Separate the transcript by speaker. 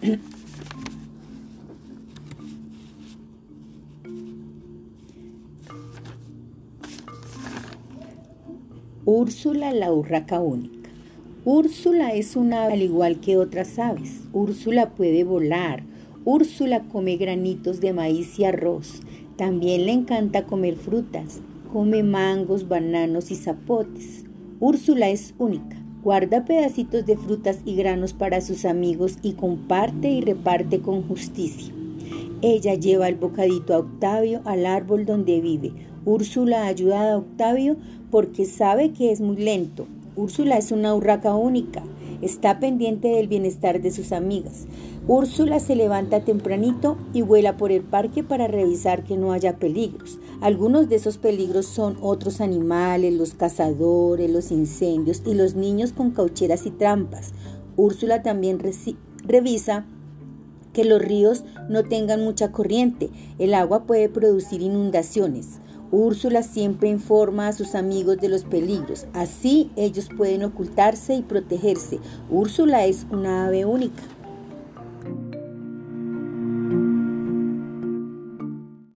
Speaker 1: Úrsula la urraca única. Úrsula es una ave al igual que otras aves. Úrsula puede volar. Úrsula come granitos de maíz y arroz. También le encanta comer frutas. Come mangos, bananos y zapotes. Úrsula es única. Guarda pedacitos de frutas y granos para sus amigos y comparte y reparte con justicia. Ella lleva el bocadito a Octavio al árbol donde vive. Úrsula ayuda a Octavio porque sabe que es muy lento. Úrsula es una urraca única. Está pendiente del bienestar de sus amigas. Úrsula se levanta tempranito y vuela por el parque para revisar que no haya peligros. Algunos de esos peligros son otros animales, los cazadores, los incendios y los niños con caucheras y trampas. Úrsula también revisa que los ríos no tengan mucha corriente. El agua puede producir inundaciones. Úrsula siempre informa a sus amigos de los peligros. Así ellos pueden ocultarse y protegerse. Úrsula es una ave única.